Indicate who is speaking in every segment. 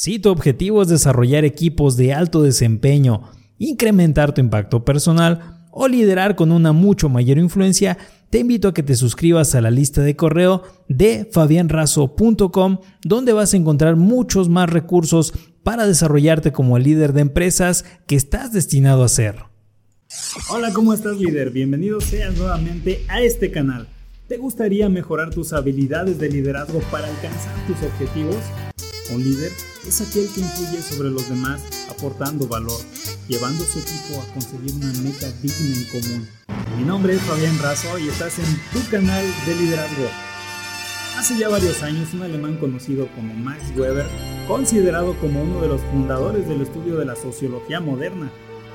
Speaker 1: Si tu objetivo es desarrollar equipos de alto desempeño, incrementar tu impacto personal o liderar con una mucho mayor influencia, te invito a que te suscribas a la lista de correo de fabianrazo.com donde vas a encontrar muchos más recursos para desarrollarte como líder de empresas que estás destinado a ser.
Speaker 2: Hola, ¿cómo estás líder? Bienvenido seas nuevamente a este canal. ¿Te gustaría mejorar tus habilidades de liderazgo para alcanzar tus objetivos? Un líder es aquel que influye sobre los demás aportando valor, llevando a su equipo a conseguir una meta digna en común. Mi nombre es Fabián Razo y estás en tu canal de liderazgo. Hace ya varios años un alemán conocido como Max Weber, considerado como uno de los fundadores del estudio de la sociología moderna,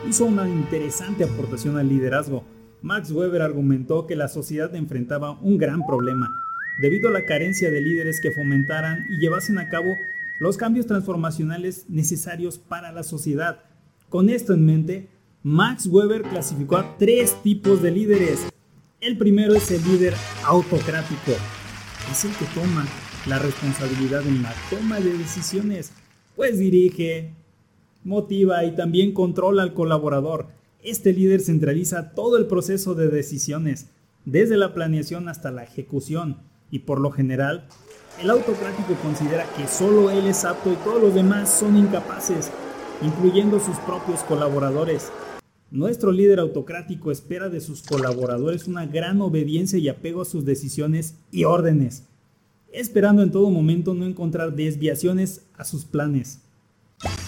Speaker 2: hizo una interesante aportación al liderazgo. Max Weber argumentó que la sociedad enfrentaba un gran problema, debido a la carencia de líderes que fomentaran y llevasen a cabo los cambios transformacionales necesarios para la sociedad. Con esto en mente, Max Weber clasificó a tres tipos de líderes. El primero es el líder autocrático. Es el que toma la responsabilidad en la toma de decisiones, pues dirige, motiva y también controla al colaborador. Este líder centraliza todo el proceso de decisiones, desde la planeación hasta la ejecución, y por lo general el autocrático considera que solo él es apto y todos los demás son incapaces, incluyendo sus propios colaboradores. Nuestro líder autocrático espera de sus colaboradores una gran obediencia y apego a sus decisiones y órdenes, esperando en todo momento no encontrar desviaciones a sus planes.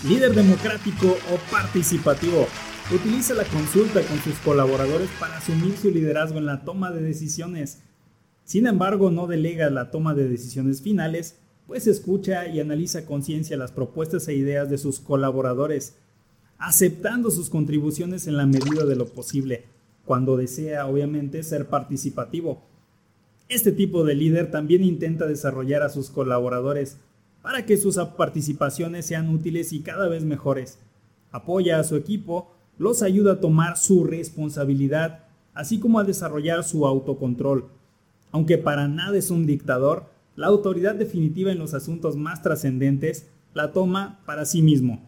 Speaker 2: Líder democrático o participativo. Utiliza la consulta con sus colaboradores para asumir su liderazgo en la toma de decisiones sin embargo, no delega la toma de decisiones finales, pues escucha y analiza con ciencia las propuestas e ideas de sus colaboradores, aceptando sus contribuciones en la medida de lo posible, cuando desea obviamente ser participativo. Este tipo de líder también intenta desarrollar a sus colaboradores para que sus participaciones sean útiles y cada vez mejores. Apoya a su equipo, los ayuda a tomar su responsabilidad, así como a desarrollar su autocontrol aunque para nada es un dictador, la autoridad definitiva en los asuntos más trascendentes la toma para sí mismo.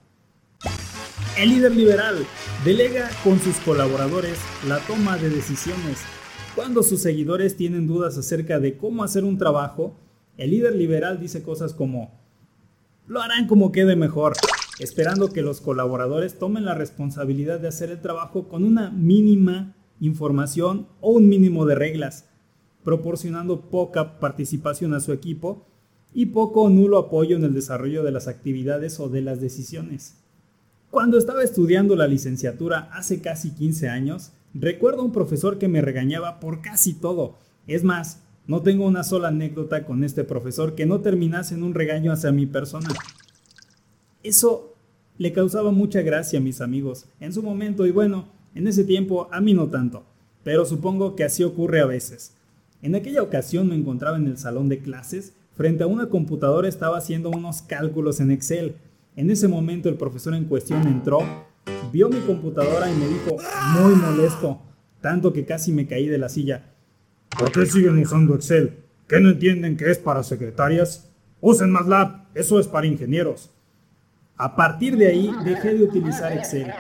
Speaker 2: El líder liberal delega con sus colaboradores la toma de decisiones. Cuando sus seguidores tienen dudas acerca de cómo hacer un trabajo, el líder liberal dice cosas como, lo harán como quede mejor, esperando que los colaboradores tomen la responsabilidad de hacer el trabajo con una mínima información o un mínimo de reglas proporcionando poca participación a su equipo y poco o nulo apoyo en el desarrollo de las actividades o de las decisiones. Cuando estaba estudiando la licenciatura hace casi 15 años, recuerdo a un profesor que me regañaba por casi todo. Es más, no tengo una sola anécdota con este profesor que no terminase en un regaño hacia mi persona. Eso le causaba mucha gracia a mis amigos en su momento y bueno, en ese tiempo a mí no tanto, pero supongo que así ocurre a veces. En aquella ocasión me encontraba en el salón de clases, frente a una computadora estaba haciendo unos cálculos en Excel. En ese momento el profesor en cuestión entró, vio mi computadora y me dijo, muy molesto, tanto que casi me caí de la silla. ¿Por qué siguen usando Excel? ¿Qué no entienden que es para secretarias? Usen MATLAB, eso es para ingenieros. A partir de ahí dejé de utilizar Excel.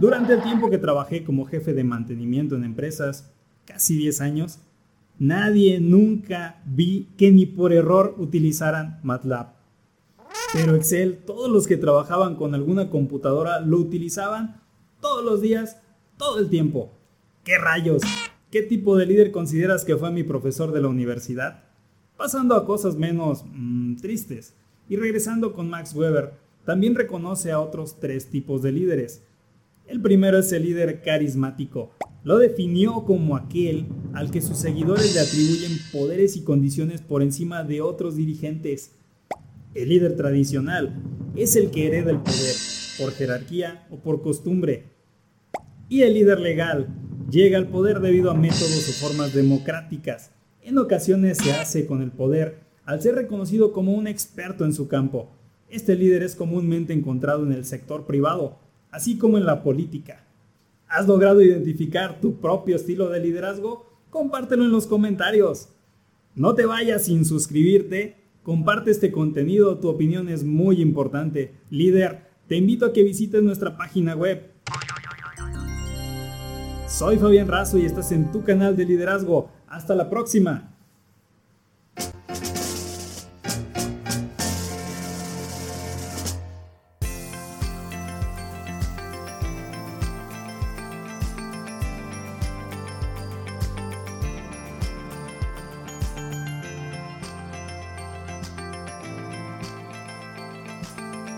Speaker 2: Durante el tiempo que trabajé como jefe de mantenimiento en empresas, casi 10 años, nadie nunca vi que ni por error utilizaran MATLAB. Pero Excel, todos los que trabajaban con alguna computadora lo utilizaban todos los días, todo el tiempo. ¿Qué rayos? ¿Qué tipo de líder consideras que fue mi profesor de la universidad? Pasando a cosas menos mm, tristes y regresando con Max Weber, también reconoce a otros tres tipos de líderes. El primero es el líder carismático, lo definió como aquel al que sus seguidores le atribuyen poderes y condiciones por encima de otros dirigentes. El líder tradicional es el que hereda el poder, por jerarquía o por costumbre. Y el líder legal llega al poder debido a métodos o formas democráticas. En ocasiones se hace con el poder al ser reconocido como un experto en su campo. Este líder es comúnmente encontrado en el sector privado, así como en la política. ¿Has logrado identificar tu propio estilo de liderazgo? Compártelo en los comentarios. No te vayas sin suscribirte Comparte este contenido, tu opinión es muy importante. Líder, te invito a que visites nuestra página web. Soy Fabián Razo y estás en tu canal de liderazgo. Hasta la próxima.